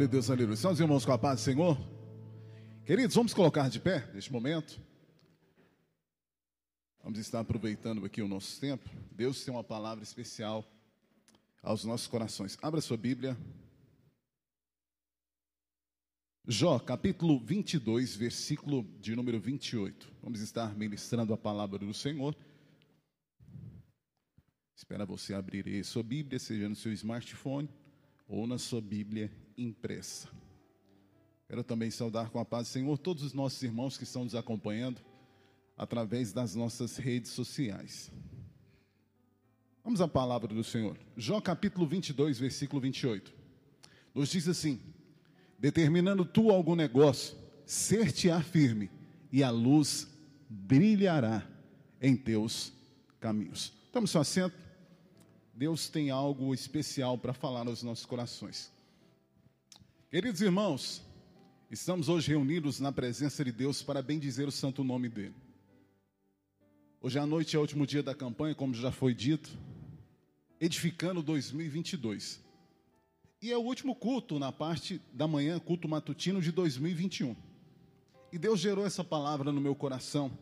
Glória a Deus, aleluia. São os irmãos com a paz do Senhor? Queridos, vamos colocar de pé neste momento. Vamos estar aproveitando aqui o nosso tempo. Deus tem uma palavra especial aos nossos corações. Abra sua Bíblia. Jó, capítulo 22, versículo de número 28. Vamos estar ministrando a palavra do Senhor. Espera você abrir aí sua Bíblia, seja no seu smartphone ou na sua Bíblia impressa. Quero também saudar com a paz do Senhor todos os nossos irmãos que estão nos acompanhando através das nossas redes sociais. Vamos à palavra do Senhor. Jó capítulo 22, versículo 28. Nos diz assim: Determinando tu algum negócio, ser-te-á firme, e a luz brilhará em teus caminhos. Tome seu assento. Deus tem algo especial para falar nos nossos corações. Queridos irmãos, estamos hoje reunidos na presença de Deus para bendizer o santo nome dele. Hoje à noite é o último dia da campanha, como já foi dito, edificando 2022. E é o último culto na parte da manhã, culto matutino de 2021. E Deus gerou essa palavra no meu coração.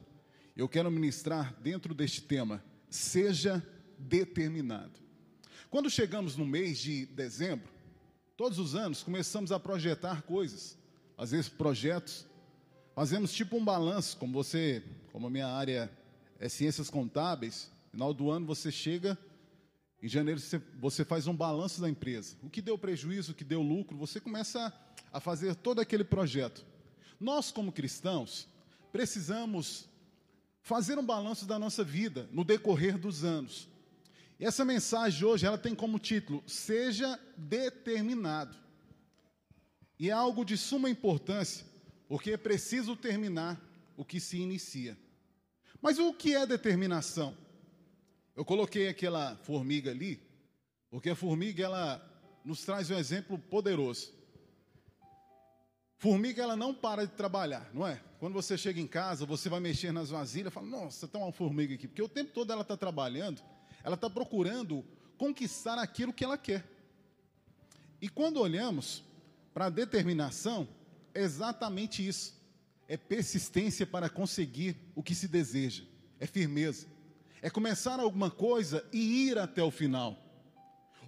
Eu quero ministrar dentro deste tema: seja determinado. Quando chegamos no mês de dezembro, Todos os anos começamos a projetar coisas, fazer projetos, fazemos tipo um balanço, como você, como a minha área é ciências contábeis, final do ano você chega, em janeiro você faz um balanço da empresa. O que deu prejuízo, o que deu lucro, você começa a fazer todo aquele projeto. Nós, como cristãos, precisamos fazer um balanço da nossa vida no decorrer dos anos. E essa mensagem hoje, ela tem como título: Seja determinado. E é algo de suma importância, porque é preciso terminar o que se inicia. Mas o que é determinação? Eu coloquei aquela formiga ali, porque a formiga ela nos traz um exemplo poderoso. Formiga ela não para de trabalhar, não é? Quando você chega em casa, você vai mexer nas vasilhas, fala: "Nossa, tem uma formiga aqui", porque o tempo todo ela está trabalhando ela está procurando conquistar aquilo que ela quer. E quando olhamos para a determinação, é exatamente isso. É persistência para conseguir o que se deseja. É firmeza. É começar alguma coisa e ir até o final.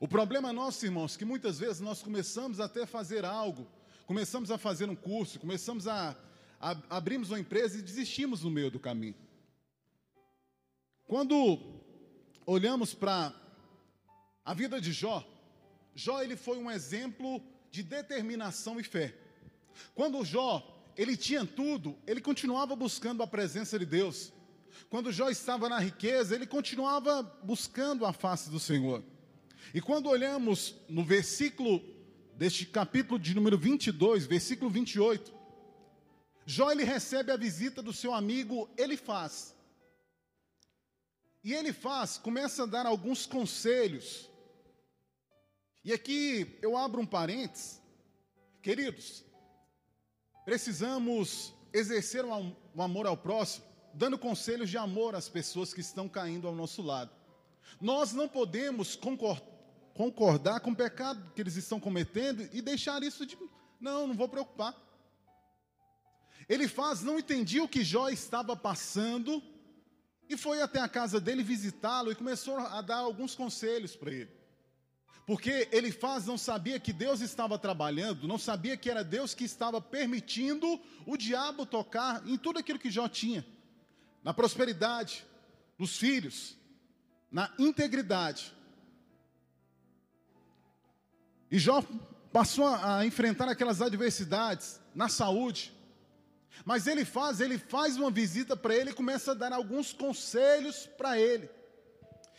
O problema nosso, irmãos, que muitas vezes nós começamos até a fazer algo, começamos a fazer um curso, começamos a, a abrimos uma empresa e desistimos no meio do caminho. Quando olhamos para a vida de Jó, Jó ele foi um exemplo de determinação e fé. Quando Jó ele tinha tudo, ele continuava buscando a presença de Deus. Quando Jó estava na riqueza, ele continuava buscando a face do Senhor. E quando olhamos no versículo deste capítulo de número 22, versículo 28, Jó ele recebe a visita do seu amigo Elifaz. E ele faz, começa a dar alguns conselhos. E aqui eu abro um parênteses. Queridos, precisamos exercer o amor ao próximo, dando conselhos de amor às pessoas que estão caindo ao nosso lado. Nós não podemos concordar com o pecado que eles estão cometendo e deixar isso de. Não, não vou preocupar. Ele faz, não entendia o que Jó estava passando e foi até a casa dele visitá-lo e começou a dar alguns conselhos para ele. Porque ele faz não sabia que Deus estava trabalhando, não sabia que era Deus que estava permitindo o diabo tocar em tudo aquilo que Jó tinha. Na prosperidade, nos filhos, na integridade. E Jó passou a enfrentar aquelas adversidades na saúde, mas ele faz, ele faz uma visita para ele e começa a dar alguns conselhos para ele.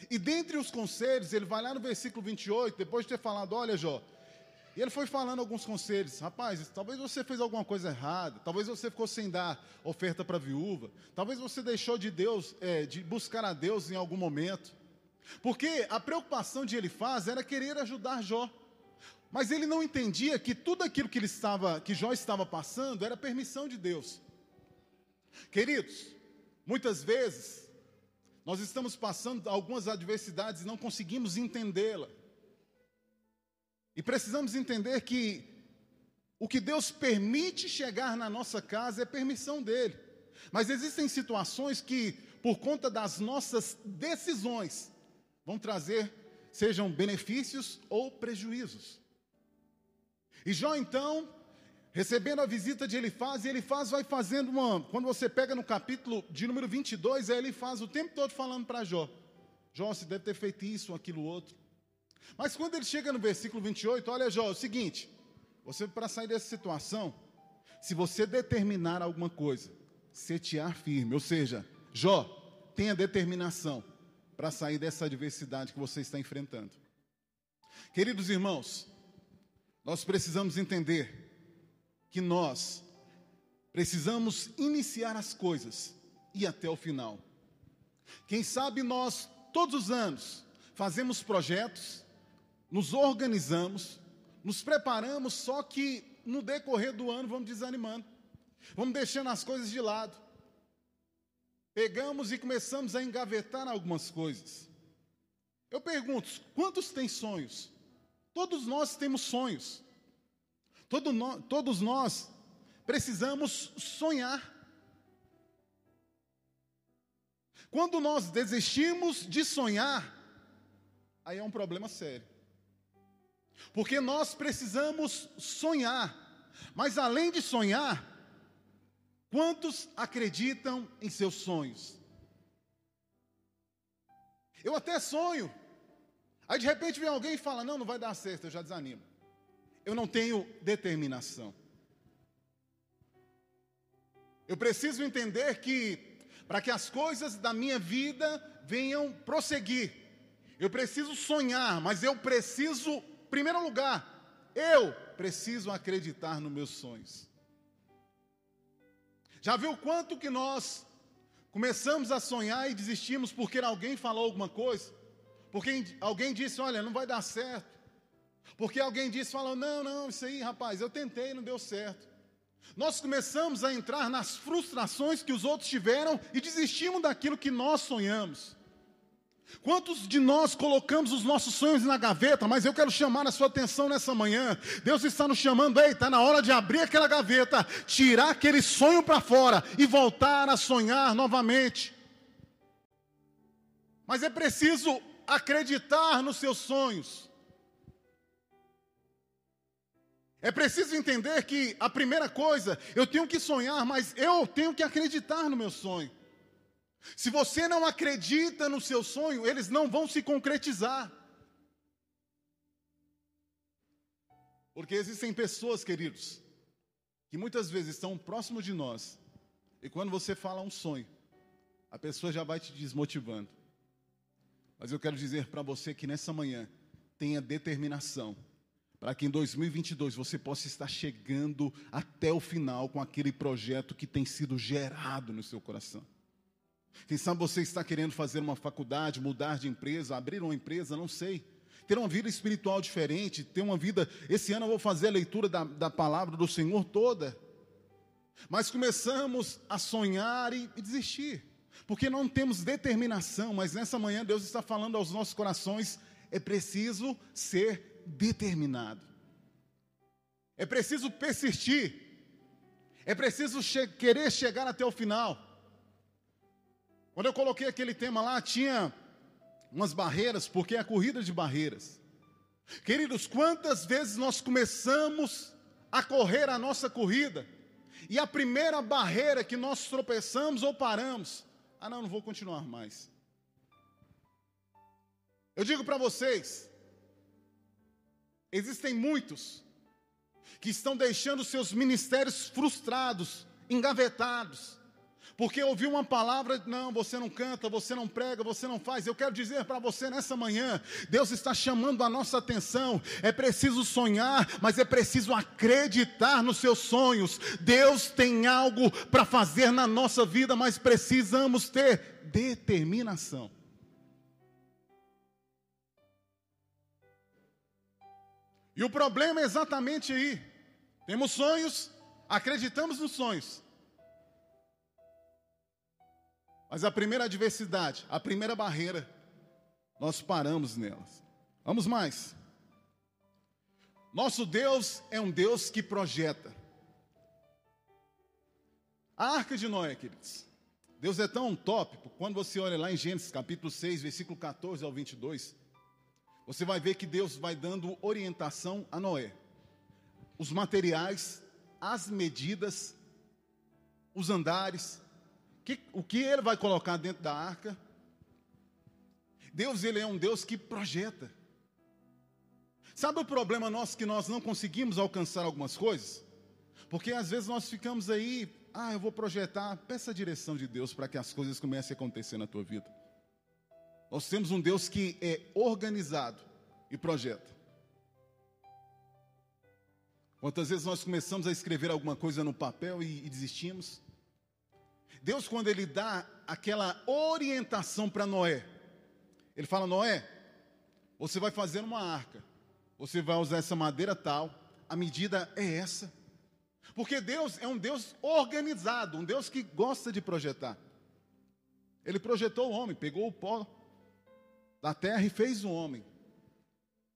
E dentre os conselhos, ele vai lá no versículo 28, depois de ter falado, olha Jó, e ele foi falando alguns conselhos. Rapaz, talvez você fez alguma coisa errada, talvez você ficou sem dar oferta para a viúva, talvez você deixou de Deus, é, de buscar a Deus em algum momento. Porque a preocupação de ele faz era querer ajudar Jó. Mas ele não entendia que tudo aquilo que ele estava, que Jó estava passando, era permissão de Deus. Queridos, muitas vezes nós estamos passando algumas adversidades e não conseguimos entendê-la. E precisamos entender que O que Deus permite chegar na nossa casa é permissão dele. Mas existem situações que, por conta das nossas decisões, vão trazer, sejam benefícios ou prejuízos. E Jó, então, recebendo a visita de Elifaz, e Elifaz vai fazendo uma. Quando você pega no capítulo de número 22, é Elifaz o tempo todo falando para Jó: Jó, você deve ter feito isso, aquilo, outro. Mas quando ele chega no versículo 28, olha, Jó, é o seguinte: você, para sair dessa situação, se você determinar alguma coisa, setear firme, ou seja, Jó, tenha determinação para sair dessa adversidade que você está enfrentando. Queridos irmãos, nós precisamos entender que nós precisamos iniciar as coisas e até o final. Quem sabe nós, todos os anos, fazemos projetos, nos organizamos, nos preparamos, só que no decorrer do ano vamos desanimando, vamos deixando as coisas de lado. Pegamos e começamos a engavetar algumas coisas. Eu pergunto: quantos têm sonhos? Todos nós temos sonhos. Todo no, todos nós precisamos sonhar. Quando nós desistimos de sonhar, aí é um problema sério. Porque nós precisamos sonhar, mas além de sonhar, quantos acreditam em seus sonhos? Eu até sonho, aí de repente vem alguém e fala: Não, não vai dar certo, eu já desanimo eu não tenho determinação. Eu preciso entender que, para que as coisas da minha vida venham prosseguir, eu preciso sonhar, mas eu preciso, em primeiro lugar, eu preciso acreditar nos meus sonhos. Já viu quanto que nós começamos a sonhar e desistimos porque alguém falou alguma coisa? Porque alguém disse: Olha, não vai dar certo. Porque alguém disse, falou, não, não, isso aí, rapaz, eu tentei, não deu certo. Nós começamos a entrar nas frustrações que os outros tiveram e desistimos daquilo que nós sonhamos. Quantos de nós colocamos os nossos sonhos na gaveta, mas eu quero chamar a sua atenção nessa manhã. Deus está nos chamando, ei, está na hora de abrir aquela gaveta, tirar aquele sonho para fora e voltar a sonhar novamente. Mas é preciso acreditar nos seus sonhos. É preciso entender que a primeira coisa, eu tenho que sonhar, mas eu tenho que acreditar no meu sonho. Se você não acredita no seu sonho, eles não vão se concretizar. Porque existem pessoas, queridos, que muitas vezes estão próximo de nós, e quando você fala um sonho, a pessoa já vai te desmotivando. Mas eu quero dizer para você que nessa manhã, tenha determinação para que em 2022 você possa estar chegando até o final com aquele projeto que tem sido gerado no seu coração. Quem sabe você está querendo fazer uma faculdade, mudar de empresa, abrir uma empresa, não sei. Ter uma vida espiritual diferente, ter uma vida. Esse ano eu vou fazer a leitura da, da palavra do Senhor toda. Mas começamos a sonhar e, e desistir, porque não temos determinação. Mas nessa manhã Deus está falando aos nossos corações: é preciso ser determinado. É preciso persistir. É preciso che querer chegar até o final. Quando eu coloquei aquele tema lá, tinha umas barreiras, porque é a corrida de barreiras. Queridos, quantas vezes nós começamos a correr a nossa corrida e a primeira barreira que nós tropeçamos ou paramos, ah, não, não vou continuar mais. Eu digo para vocês, Existem muitos que estão deixando seus ministérios frustrados, engavetados, porque ouviu uma palavra, não, você não canta, você não prega, você não faz. Eu quero dizer para você nessa manhã, Deus está chamando a nossa atenção. É preciso sonhar, mas é preciso acreditar nos seus sonhos. Deus tem algo para fazer na nossa vida, mas precisamos ter determinação. E o problema é exatamente aí. Temos sonhos, acreditamos nos sonhos. Mas a primeira adversidade, a primeira barreira, nós paramos nelas. Vamos mais. Nosso Deus é um Deus que projeta. A arca de Noé, queridos. Deus é tão top, quando você olha lá em Gênesis capítulo 6, versículo 14 ao 22, você vai ver que Deus vai dando orientação a Noé. Os materiais, as medidas, os andares, que, o que ele vai colocar dentro da arca. Deus, ele é um Deus que projeta. Sabe o problema nosso que nós não conseguimos alcançar algumas coisas? Porque às vezes nós ficamos aí, ah, eu vou projetar, peça a direção de Deus para que as coisas comecem a acontecer na tua vida. Nós temos um Deus que é organizado e projeta. Quantas vezes nós começamos a escrever alguma coisa no papel e, e desistimos? Deus, quando Ele dá aquela orientação para Noé, Ele fala: Noé, você vai fazer uma arca, você vai usar essa madeira tal, a medida é essa. Porque Deus é um Deus organizado, um Deus que gosta de projetar. Ele projetou o homem, pegou o pó da terra e fez o homem.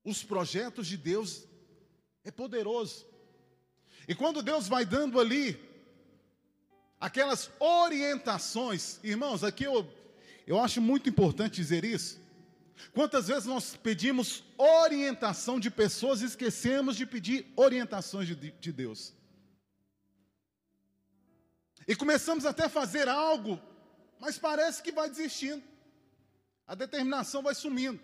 Os projetos de Deus é poderoso. E quando Deus vai dando ali aquelas orientações, irmãos, aqui eu, eu acho muito importante dizer isso. Quantas vezes nós pedimos orientação de pessoas e esquecemos de pedir orientações de, de Deus? E começamos até a fazer algo, mas parece que vai desistindo. A determinação vai sumindo.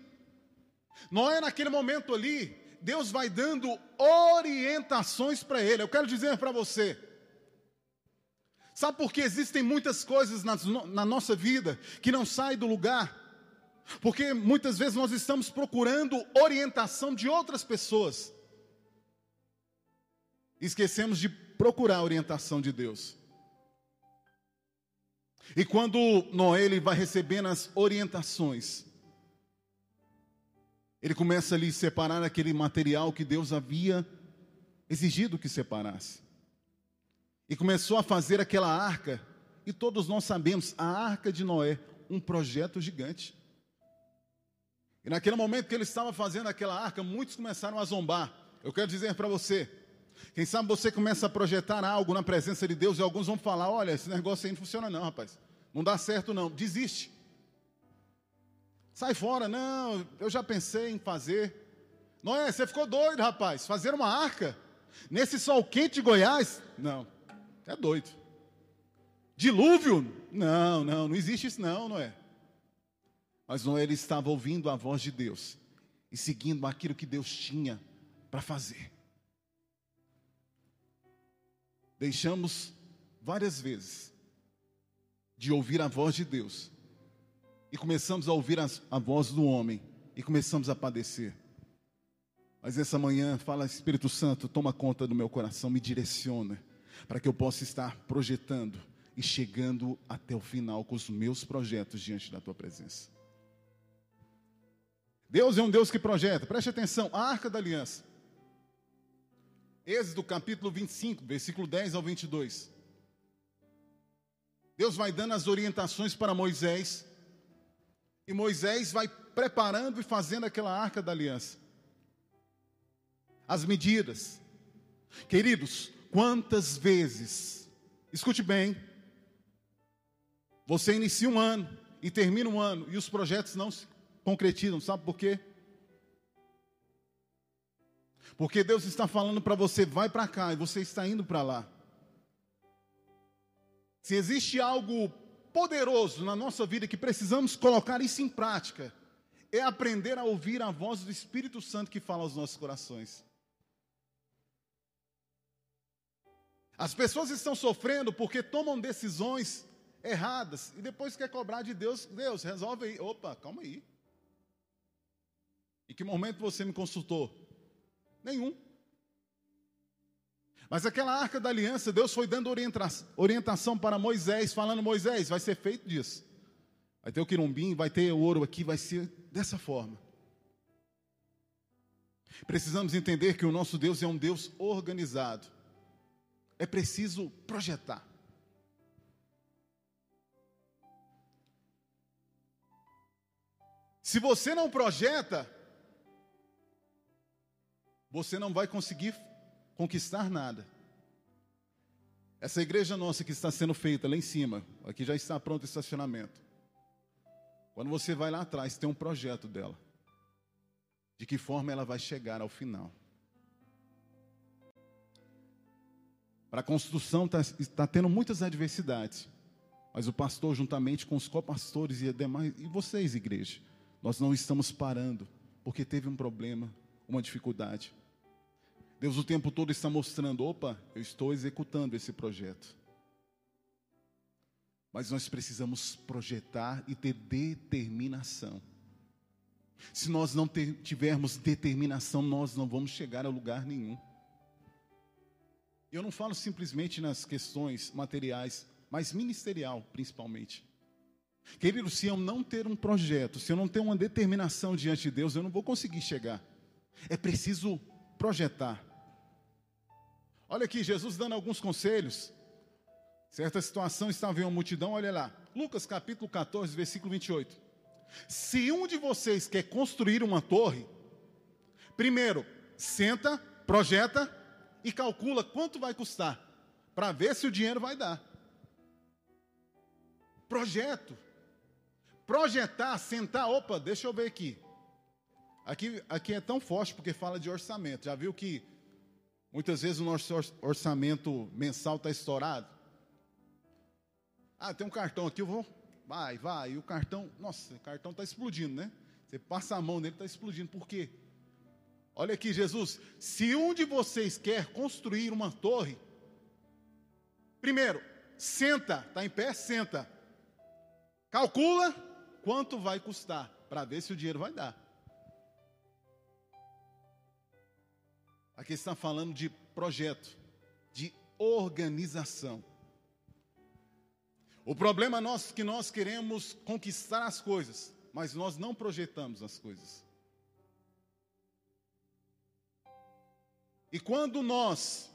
Noé, naquele momento ali, Deus vai dando orientações para ele. Eu quero dizer para você, Sabe por que existem muitas coisas na, na nossa vida que não saem do lugar? Porque muitas vezes nós estamos procurando orientação de outras pessoas. Esquecemos de procurar a orientação de Deus. E quando Noé ele vai recebendo as orientações, ele começa ali a separar aquele material que Deus havia exigido que separasse e começou a fazer aquela arca. E todos nós sabemos, a arca de Noé, um projeto gigante. E naquele momento que ele estava fazendo aquela arca, muitos começaram a zombar. Eu quero dizer para você, quem sabe você começa a projetar algo na presença de Deus e alguns vão falar: olha, esse negócio aí não funciona, não, rapaz. Não dá certo, não. Desiste. Sai fora, não. Eu já pensei em fazer. Noé, você ficou doido, rapaz. Fazer uma arca? Nesse sol quente de Goiás? Não. É doido. Dilúvio? Não, não, não existe isso não, não é? Mas Noé ele estava ouvindo a voz de Deus e seguindo aquilo que Deus tinha para fazer. Deixamos várias vezes de ouvir a voz de Deus e começamos a ouvir a, a voz do homem e começamos a padecer. Mas essa manhã, fala Espírito Santo, toma conta do meu coração, me direciona para que eu possa estar projetando e chegando até o final com os meus projetos diante da tua presença. Deus é um Deus que projeta, preste atenção, a arca da aliança. Êxodo capítulo 25, versículo 10 ao 22. Deus vai dando as orientações para Moisés, e Moisés vai preparando e fazendo aquela arca da aliança. As medidas. Queridos, Quantas vezes, escute bem, você inicia um ano e termina um ano e os projetos não se concretizam, sabe por quê? Porque Deus está falando para você, vai para cá, e você está indo para lá. Se existe algo poderoso na nossa vida que precisamos colocar isso em prática, é aprender a ouvir a voz do Espírito Santo que fala aos nossos corações. As pessoas estão sofrendo porque tomam decisões erradas e depois quer cobrar de Deus, Deus, resolve aí. Opa, calma aí. Em que momento você me consultou? Nenhum. Mas aquela arca da aliança, Deus foi dando orientação para Moisés, falando: Moisés, vai ser feito disso. Vai ter o quirumbim, vai ter o ouro aqui, vai ser dessa forma. Precisamos entender que o nosso Deus é um Deus organizado é preciso projetar. Se você não projeta, você não vai conseguir conquistar nada. Essa igreja nossa que está sendo feita lá em cima, aqui já está pronto o estacionamento. Quando você vai lá atrás, tem um projeto dela. De que forma ela vai chegar ao final. Para a construção está tá tendo muitas adversidades. Mas o pastor, juntamente com os copastores e demais, e vocês, igreja, nós não estamos parando, porque teve um problema, uma dificuldade. Deus o tempo todo está mostrando: opa, eu estou executando esse projeto. Mas nós precisamos projetar e ter determinação. Se nós não tivermos determinação, nós não vamos chegar a lugar nenhum. Eu não falo simplesmente nas questões materiais, mas ministerial principalmente. Querido, se eu não ter um projeto, se eu não ter uma determinação diante de Deus, eu não vou conseguir chegar. É preciso projetar. Olha aqui, Jesus dando alguns conselhos. Certa situação estava em uma multidão, olha lá. Lucas capítulo 14, versículo 28. Se um de vocês quer construir uma torre, primeiro, senta, projeta e calcula quanto vai custar, para ver se o dinheiro vai dar. Projeto. Projetar, sentar, opa, deixa eu ver aqui. Aqui, aqui é tão forte porque fala de orçamento. Já viu que Muitas vezes o nosso orçamento mensal está estourado. Ah, tem um cartão aqui, eu vou. Vai, vai. E o cartão, nossa, o cartão está explodindo, né? Você passa a mão nele, está explodindo. Por quê? Olha aqui, Jesus. Se um de vocês quer construir uma torre, primeiro, senta, está em pé, senta. Calcula quanto vai custar, para ver se o dinheiro vai dar. Aqui está falando de projeto, de organização. O problema nosso é que nós queremos conquistar as coisas, mas nós não projetamos as coisas. E quando nós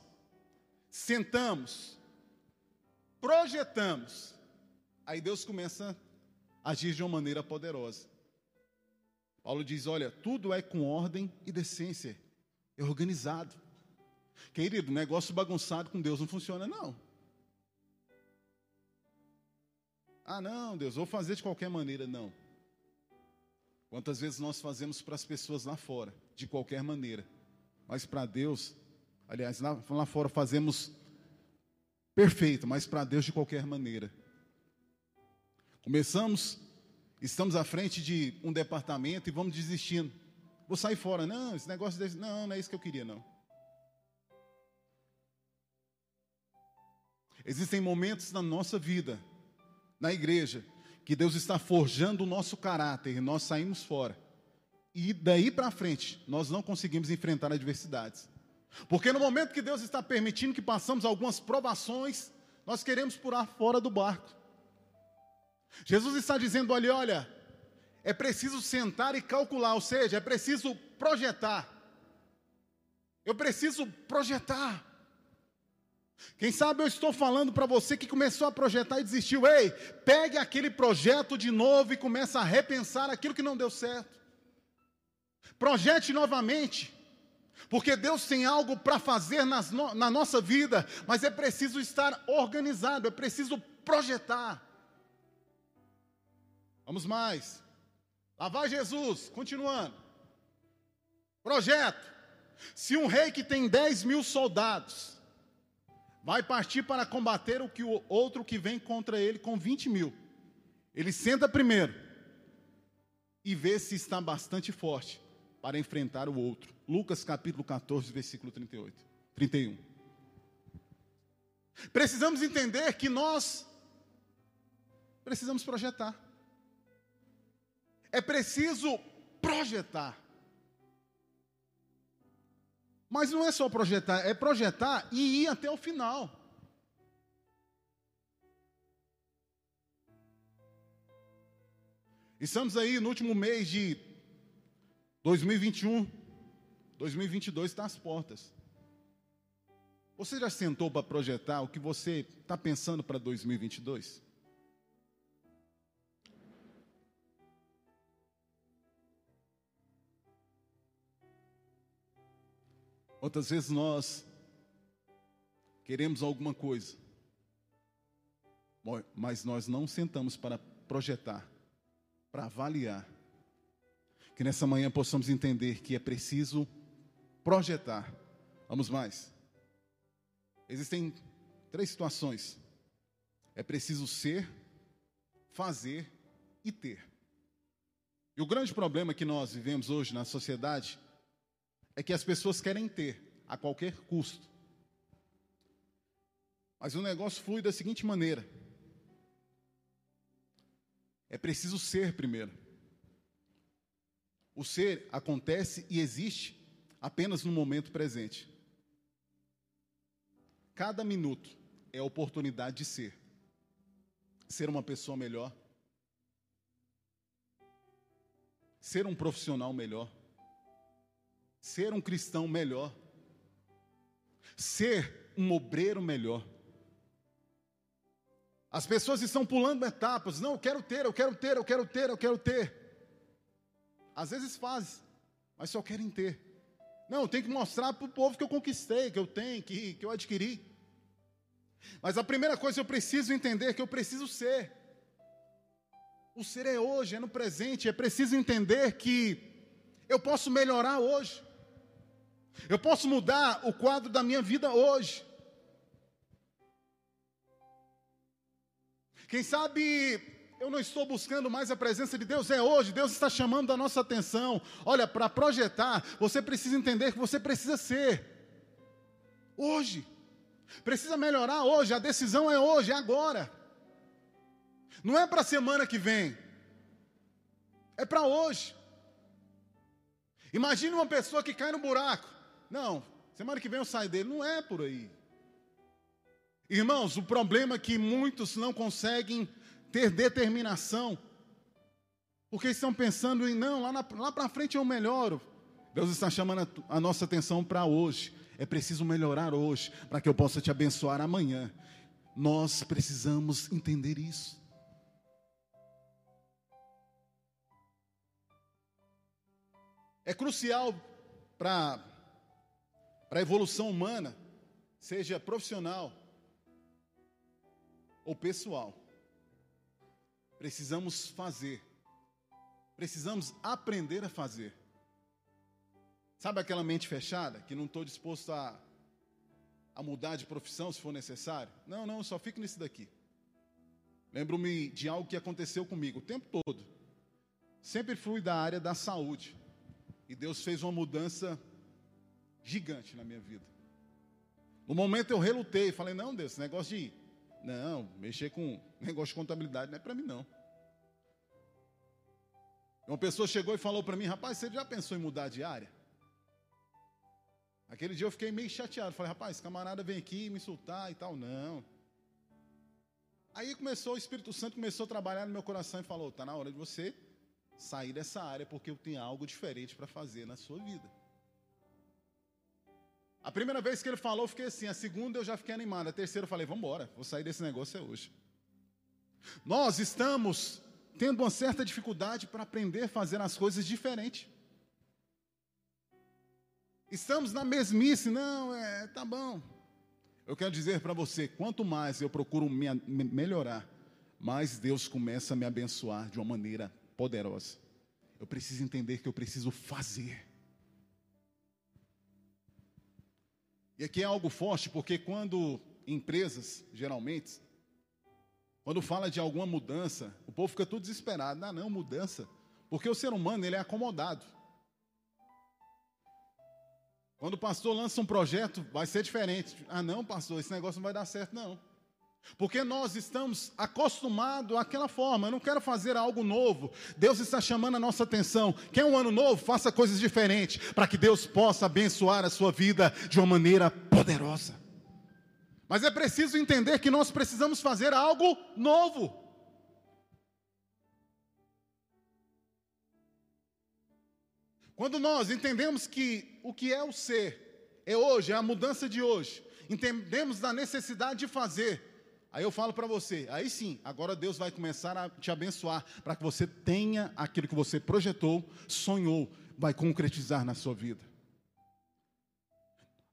sentamos, projetamos, aí Deus começa a agir de uma maneira poderosa. Paulo diz: olha, tudo é com ordem e decência é organizado. Querido, negócio bagunçado com Deus não funciona, não. Ah, não, Deus, vou fazer de qualquer maneira, não. Quantas vezes nós fazemos para as pessoas lá fora, de qualquer maneira, mas para Deus, aliás, lá, lá fora fazemos perfeito, mas para Deus de qualquer maneira. Começamos, estamos à frente de um departamento e vamos desistindo. Vou sair fora. Não, esse negócio desse, não, não é isso que eu queria, não. Existem momentos na nossa vida, na igreja, que Deus está forjando o nosso caráter e nós saímos fora. E daí para frente, nós não conseguimos enfrentar adversidades. Porque no momento que Deus está permitindo que passamos algumas provações, nós queremos pular fora do barco. Jesus está dizendo ali: olha, é preciso sentar e calcular, ou seja, é preciso projetar. Eu preciso projetar. Quem sabe eu estou falando para você que começou a projetar e desistiu. Ei, pegue aquele projeto de novo e comece a repensar aquilo que não deu certo. Projete novamente. Porque Deus tem algo para fazer nas, na nossa vida, mas é preciso estar organizado, é preciso projetar. Vamos mais. Lá vai Jesus, continuando. Projeto: se um rei que tem 10 mil soldados vai partir para combater o que o outro que vem contra ele com 20 mil, ele senta primeiro e vê se está bastante forte para enfrentar o outro. Lucas capítulo 14, versículo 38, 31. Precisamos entender que nós precisamos projetar. É preciso projetar. Mas não é só projetar, é projetar e ir até o final. Estamos aí no último mês de 2021, 2022 está às portas. Você já sentou para projetar o que você está pensando para 2022? Quantas vezes nós queremos alguma coisa, mas nós não sentamos para projetar, para avaliar. Que nessa manhã possamos entender que é preciso projetar. Vamos mais. Existem três situações. É preciso ser, fazer e ter. E o grande problema que nós vivemos hoje na sociedade é que as pessoas querem ter a qualquer custo. Mas o negócio flui da seguinte maneira: é preciso ser primeiro. O ser acontece e existe apenas no momento presente. Cada minuto é a oportunidade de ser. Ser uma pessoa melhor. Ser um profissional melhor. Ser um cristão melhor. Ser um obreiro melhor. As pessoas estão pulando etapas. Não, eu quero ter, eu quero ter, eu quero ter, eu quero ter. Às vezes fazem, mas só querem ter. Não, eu tenho que mostrar para o povo que eu conquistei, que eu tenho, que, que eu adquiri. Mas a primeira coisa eu preciso entender que eu preciso ser. O ser é hoje, é no presente. É preciso entender que eu posso melhorar hoje. Eu posso mudar o quadro da minha vida hoje. Quem sabe eu não estou buscando mais a presença de Deus, é hoje, Deus está chamando a nossa atenção. Olha, para projetar, você precisa entender que você precisa ser. Hoje. Precisa melhorar hoje, a decisão é hoje, é agora. Não é para a semana que vem. É para hoje. Imagine uma pessoa que cai no buraco. Não, semana que vem eu saio dele. Não é por aí. Irmãos, o problema é que muitos não conseguem ter determinação, porque estão pensando em, não, lá, lá para frente eu melhoro. Deus está chamando a, a nossa atenção para hoje. É preciso melhorar hoje, para que eu possa te abençoar amanhã. Nós precisamos entender isso. É crucial para a evolução humana, seja profissional, ou pessoal. Precisamos fazer. Precisamos aprender a fazer. Sabe aquela mente fechada que não estou disposto a, a mudar de profissão se for necessário? Não, não, só fico nisso daqui. Lembro-me de algo que aconteceu comigo o tempo todo. Sempre fui da área da saúde. E Deus fez uma mudança gigante na minha vida. No momento eu relutei, falei: não, Deus, esse negócio de não, mexer com negócio de contabilidade não é para mim, não. Uma pessoa chegou e falou para mim, rapaz, você já pensou em mudar de área? Aquele dia eu fiquei meio chateado. Falei, rapaz, camarada vem aqui me insultar e tal. Não. Aí começou, o Espírito Santo começou a trabalhar no meu coração e falou: está na hora de você sair dessa área, porque eu tenho algo diferente para fazer na sua vida. A primeira vez que ele falou, eu fiquei assim. A segunda eu já fiquei animado. A terceira eu falei, vamos embora, vou sair desse negócio é hoje. Nós estamos tendo uma certa dificuldade para aprender a fazer as coisas diferentes. Estamos na mesmice, não, é, tá bom. Eu quero dizer para você, quanto mais eu procuro me, me melhorar, mais Deus começa a me abençoar de uma maneira poderosa. Eu preciso entender que eu preciso fazer. E aqui é algo forte, porque quando empresas, geralmente, quando fala de alguma mudança, o povo fica tudo desesperado. Não, não, mudança. Porque o ser humano, ele é acomodado. Quando o pastor lança um projeto, vai ser diferente. Ah, não, pastor, esse negócio não vai dar certo, não. Porque nós estamos acostumados àquela forma. Eu não quero fazer algo novo. Deus está chamando a nossa atenção. Quer um ano novo? Faça coisas diferentes. Para que Deus possa abençoar a sua vida de uma maneira poderosa. Mas é preciso entender que nós precisamos fazer algo novo. Quando nós entendemos que o que é o ser é hoje, é a mudança de hoje, entendemos da necessidade de fazer, Aí eu falo para você, aí sim, agora Deus vai começar a te abençoar para que você tenha aquilo que você projetou, sonhou, vai concretizar na sua vida.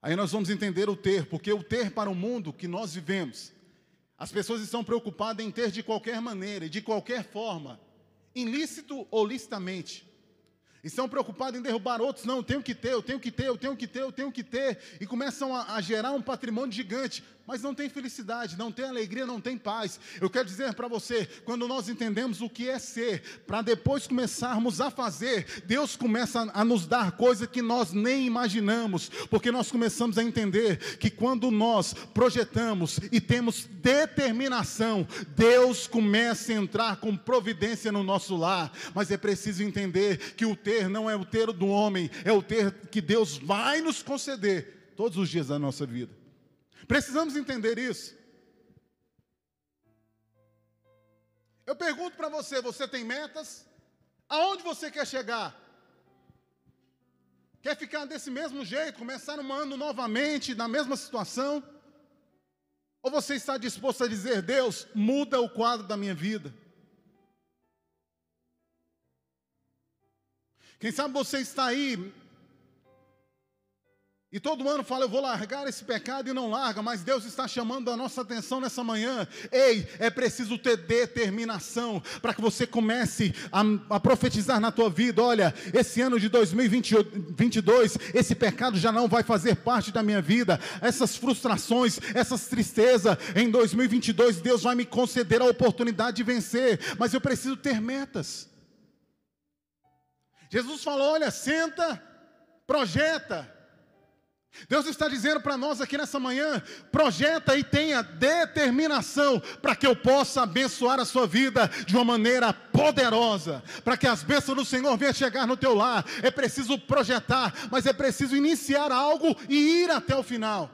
Aí nós vamos entender o ter, porque o ter para o mundo que nós vivemos, as pessoas estão preocupadas em ter de qualquer maneira e de qualquer forma, ilícito ou licitamente. Estão preocupados em derrubar outros, não, eu tenho que ter, eu tenho que ter, eu tenho que ter, eu tenho que ter, e começam a, a gerar um patrimônio gigante mas não tem felicidade, não tem alegria, não tem paz. Eu quero dizer para você, quando nós entendemos o que é ser, para depois começarmos a fazer, Deus começa a nos dar coisas que nós nem imaginamos, porque nós começamos a entender que quando nós projetamos e temos determinação, Deus começa a entrar com providência no nosso lar. Mas é preciso entender que o ter não é o ter do homem, é o ter que Deus vai nos conceder todos os dias da nossa vida. Precisamos entender isso. Eu pergunto para você: você tem metas? Aonde você quer chegar? Quer ficar desse mesmo jeito, começar um ano novamente, na mesma situação? Ou você está disposto a dizer, Deus, muda o quadro da minha vida? Quem sabe você está aí e todo ano fala, eu vou largar esse pecado e não larga, mas Deus está chamando a nossa atenção nessa manhã. Ei, é preciso ter determinação para que você comece a, a, profetizar na tua vida. Olha, esse ano de 2022, esse pecado já não vai fazer parte da minha vida. Essas frustrações, essas tristezas, em 2022 Deus vai me conceder a oportunidade de vencer, mas eu preciso ter metas. Jesus falou: olha, senta, projeta Deus está dizendo para nós aqui nessa manhã: projeta e tenha determinação para que eu possa abençoar a sua vida de uma maneira poderosa, para que as bênçãos do Senhor venham chegar no teu lar. É preciso projetar, mas é preciso iniciar algo e ir até o final.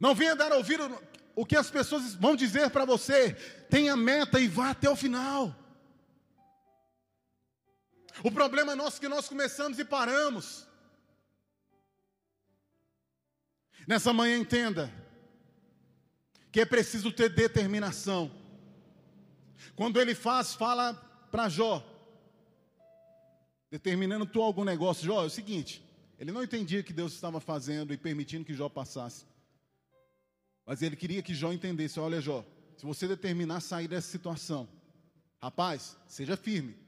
Não venha dar ouvido o que as pessoas vão dizer para você. Tenha meta e vá até o final. O problema nosso é que nós começamos e paramos. Nessa manhã entenda que é preciso ter determinação. Quando ele faz, fala para Jó, determinando tu algum negócio. Jó, é o seguinte, ele não entendia que Deus estava fazendo e permitindo que Jó passasse. Mas ele queria que Jó entendesse: olha, Jó, se você determinar sair dessa situação, rapaz, seja firme.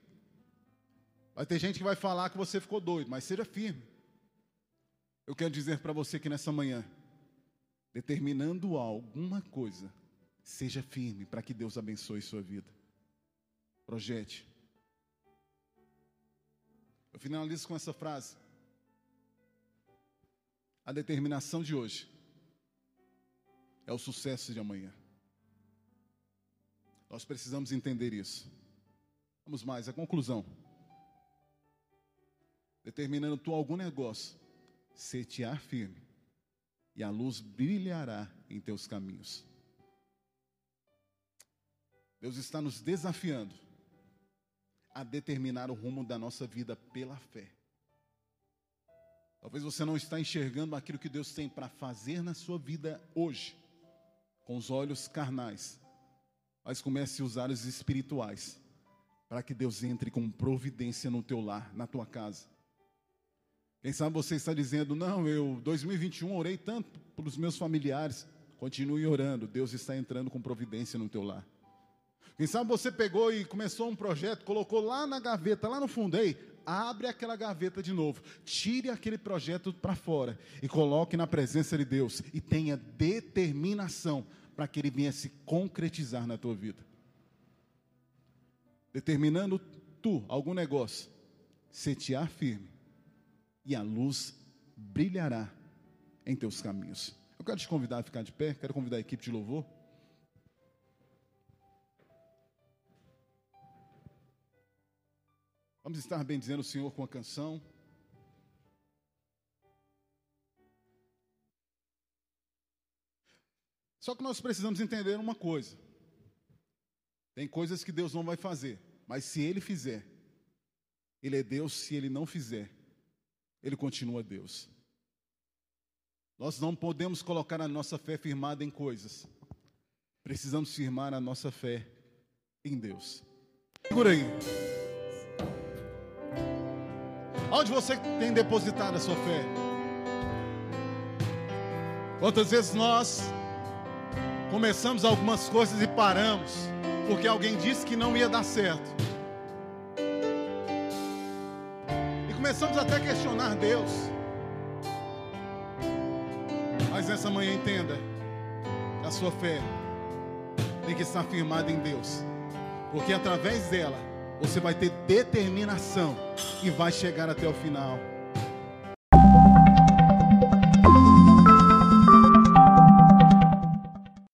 Vai ter gente que vai falar que você ficou doido, mas seja firme. Eu quero dizer para você que nessa manhã, determinando alguma coisa, seja firme para que Deus abençoe sua vida. Projete. Eu finalizo com essa frase. A determinação de hoje é o sucesso de amanhã. Nós precisamos entender isso. Vamos mais, a conclusão. Determinando tu algum negócio, setear firme, e a luz brilhará em teus caminhos. Deus está nos desafiando a determinar o rumo da nossa vida pela fé. Talvez você não está enxergando aquilo que Deus tem para fazer na sua vida hoje, com os olhos carnais, mas comece a usar os espirituais, para que Deus entre com providência no teu lar, na tua casa. Quem sabe você está dizendo, não, eu 2021 orei tanto pelos meus familiares. Continue orando, Deus está entrando com providência no teu lar. Quem sabe você pegou e começou um projeto, colocou lá na gaveta, lá no fundo, ei, abre aquela gaveta de novo, tire aquele projeto para fora e coloque na presença de Deus e tenha determinação para que ele venha se concretizar na tua vida. Determinando tu algum negócio, setear firme e a luz brilhará em teus caminhos. Eu quero te convidar a ficar de pé, quero convidar a equipe de louvor. Vamos estar bendizendo o Senhor com a canção. Só que nós precisamos entender uma coisa. Tem coisas que Deus não vai fazer, mas se Ele fizer, Ele é Deus, se Ele não fizer, ele continua Deus. Nós não podemos colocar a nossa fé firmada em coisas. Precisamos firmar a nossa fé em Deus. Segura aí. Onde você tem depositado a sua fé? Quantas vezes nós começamos algumas coisas e paramos porque alguém disse que não ia dar certo. Começamos até a questionar Deus. Mas nessa manhã entenda, a sua fé tem que estar firmada em Deus, porque através dela você vai ter determinação e vai chegar até o final.